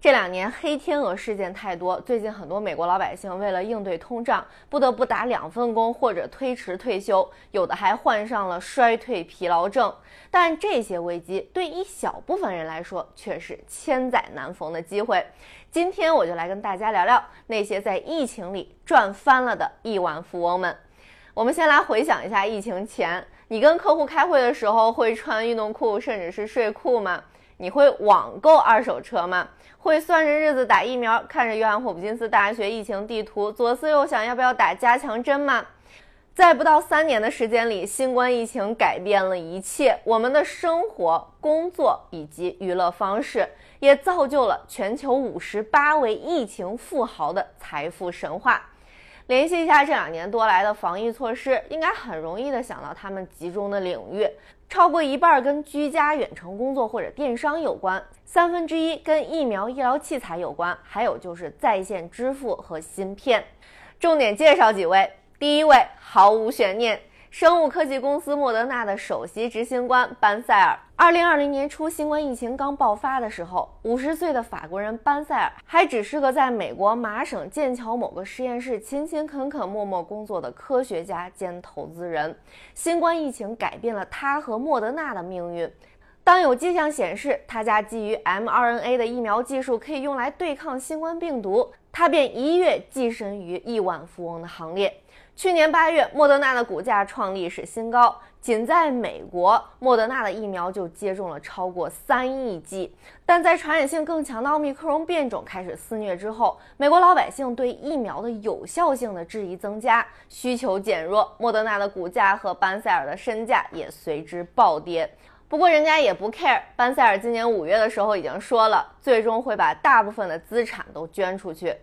这两年黑天鹅事件太多，最近很多美国老百姓为了应对通胀，不得不打两份工或者推迟退休，有的还患上了衰退疲劳症。但这些危机对一小部分人来说却是千载难逢的机会。今天我就来跟大家聊聊那些在疫情里赚翻了的亿万富翁们。我们先来回想一下疫情前，你跟客户开会的时候会穿运动裤甚至是睡裤吗？你会网购二手车吗？会算着日子打疫苗，看着约翰霍普金斯大学疫情地图，左思右想要不要打加强针吗？在不到三年的时间里，新冠疫情改变了一切，我们的生活、工作以及娱乐方式，也造就了全球五十八位疫情富豪的财富神话。联系一下这两年多来的防疫措施，应该很容易的想到他们集中的领域。超过一半跟居家远程工作或者电商有关，三分之一跟疫苗医疗器材有关，还有就是在线支付和芯片。重点介绍几位，第一位毫无悬念。生物科技公司莫德纳的首席执行官班塞尔，二零二零年初新冠疫情刚爆发的时候，五十岁的法国人班塞尔还只是个在美国麻省剑桥某个实验室勤勤恳恳、默默工作的科学家兼投资人。新冠疫情改变了他和莫德纳的命运。当有迹象显示他家基于 mRNA 的疫苗技术可以用来对抗新冠病毒，他便一跃跻身于亿万富翁的行列。去年八月，莫德纳的股价创历史新高。仅在美国，莫德纳的疫苗就接种了超过三亿剂。但在传染性更强的奥密克戎变种开始肆虐之后，美国老百姓对疫苗的有效性的质疑增加，需求减弱，莫德纳的股价和班塞尔的身价也随之暴跌。不过人家也不 care，班塞尔今年五月的时候已经说了，最终会把大部分的资产都捐出去。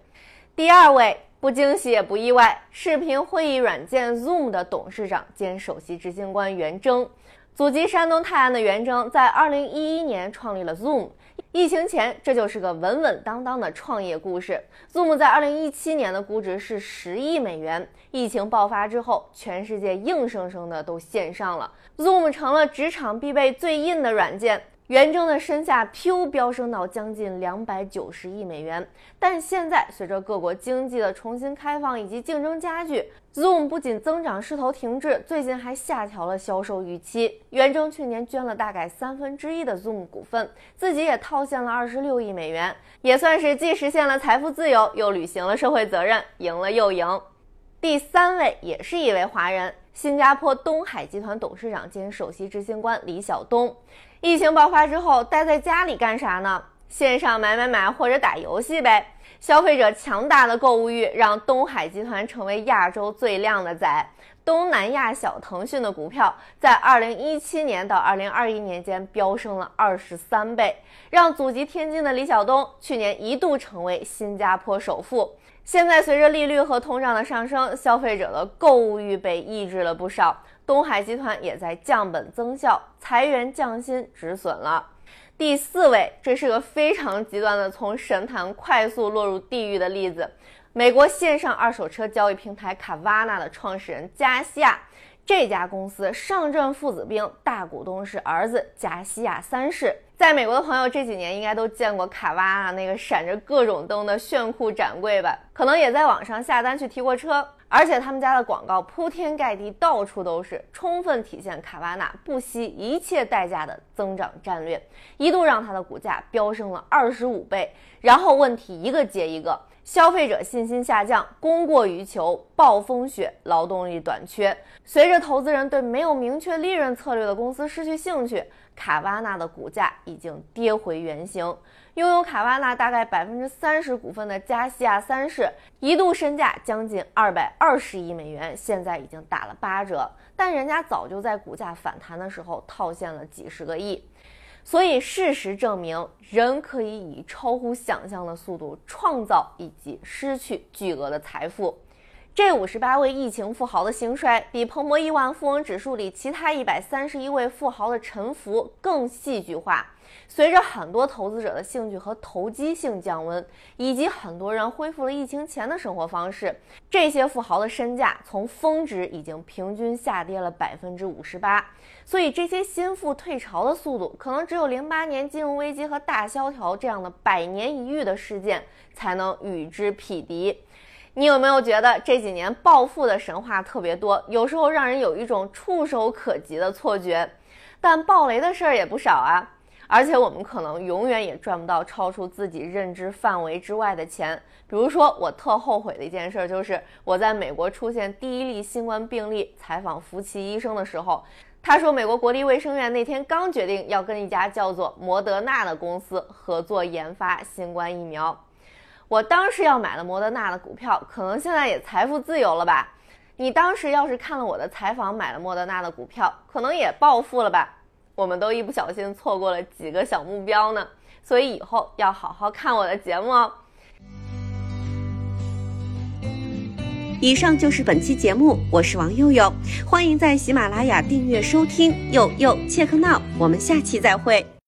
第二位。不惊喜也不意外，视频会议软件 Zoom 的董事长兼首席执行官袁征，祖籍山东泰安的袁征，在2011年创立了 Zoom。疫情前，这就是个稳稳当当的创业故事。Zoom 在二零一七年的估值是十亿美元。疫情爆发之后，全世界硬生生的都线上了，Zoom 成了职场必备最硬的软件。元征的身价噗飙升到将近两百九十亿美元，但现在随着各国经济的重新开放以及竞争加剧，Zoom 不仅增长势头停滞，最近还下调了销售预期。元征去年捐了大概三分之一的 Zoom 股份，自己也套现了二十六亿美元，也算是既实现了财富自由，又履行了社会责任，赢了又赢。第三位也是一位华人，新加坡东海集团董事长兼首席执行官李晓东。疫情爆发之后，待在家里干啥呢？线上买买买或者打游戏呗。消费者强大的购物欲让东海集团成为亚洲最靓的仔。东南亚小腾讯的股票在2017年到2021年间飙升了23倍，让祖籍天津的李晓东去年一度成为新加坡首富。现在随着利率和通胀的上升，消费者的购物欲被抑制了不少。东海集团也在降本增效，裁员降薪止损了。第四位，这是个非常极端的从神坛快速落入地狱的例子。美国线上二手车交易平台卡瓦纳的创始人加西亚，这家公司上阵父子兵，大股东是儿子加西亚三世。在美国的朋友这几年应该都见过卡瓦纳那个闪着各种灯的炫酷展柜吧？可能也在网上下单去提过车。而且他们家的广告铺天盖地，到处都是，充分体现卡瓦纳不惜一切代价的增长战略，一度让它的股价飙升了二十五倍。然后问题一个接一个，消费者信心下降，供过于求，暴风雪，劳动力短缺。随着投资人对没有明确利润策略的公司失去兴趣，卡瓦纳的股价已经跌回原形。拥有卡瓦纳大概百分之三十股份的加西亚三世，一度身价将近二百二十亿美元，现在已经打了八折。但人家早就在股价反弹的时候套现了几十个亿，所以事实证明，人可以以超乎想象的速度创造以及失去巨额的财富。这五十八位疫情富豪的兴衰，比彭博亿万富翁指数里其他一百三十一位富豪的沉浮更戏剧化。随着很多投资者的兴趣和投机性降温，以及很多人恢复了疫情前的生活方式，这些富豪的身价从峰值已经平均下跌了百分之五十八。所以，这些新富退潮的速度，可能只有零八年金融危机和大萧条这样的百年一遇的事件才能与之匹敌。你有没有觉得这几年暴富的神话特别多，有时候让人有一种触手可及的错觉？但暴雷的事儿也不少啊。而且我们可能永远也赚不到超出自己认知范围之外的钱。比如说，我特后悔的一件事就是我在美国出现第一例新冠病例，采访福奇医生的时候，他说美国国立卫生院那天刚决定要跟一家叫做摩德纳的公司合作研发新冠疫苗。我当时要买了摩德纳的股票，可能现在也财富自由了吧？你当时要是看了我的采访，买了摩德纳的股票，可能也暴富了吧？我们都一不小心错过了几个小目标呢，所以以后要好好看我的节目哦。以上就是本期节目，我是王佑佑，欢迎在喜马拉雅订阅收听，佑佑切克闹，我们下期再会。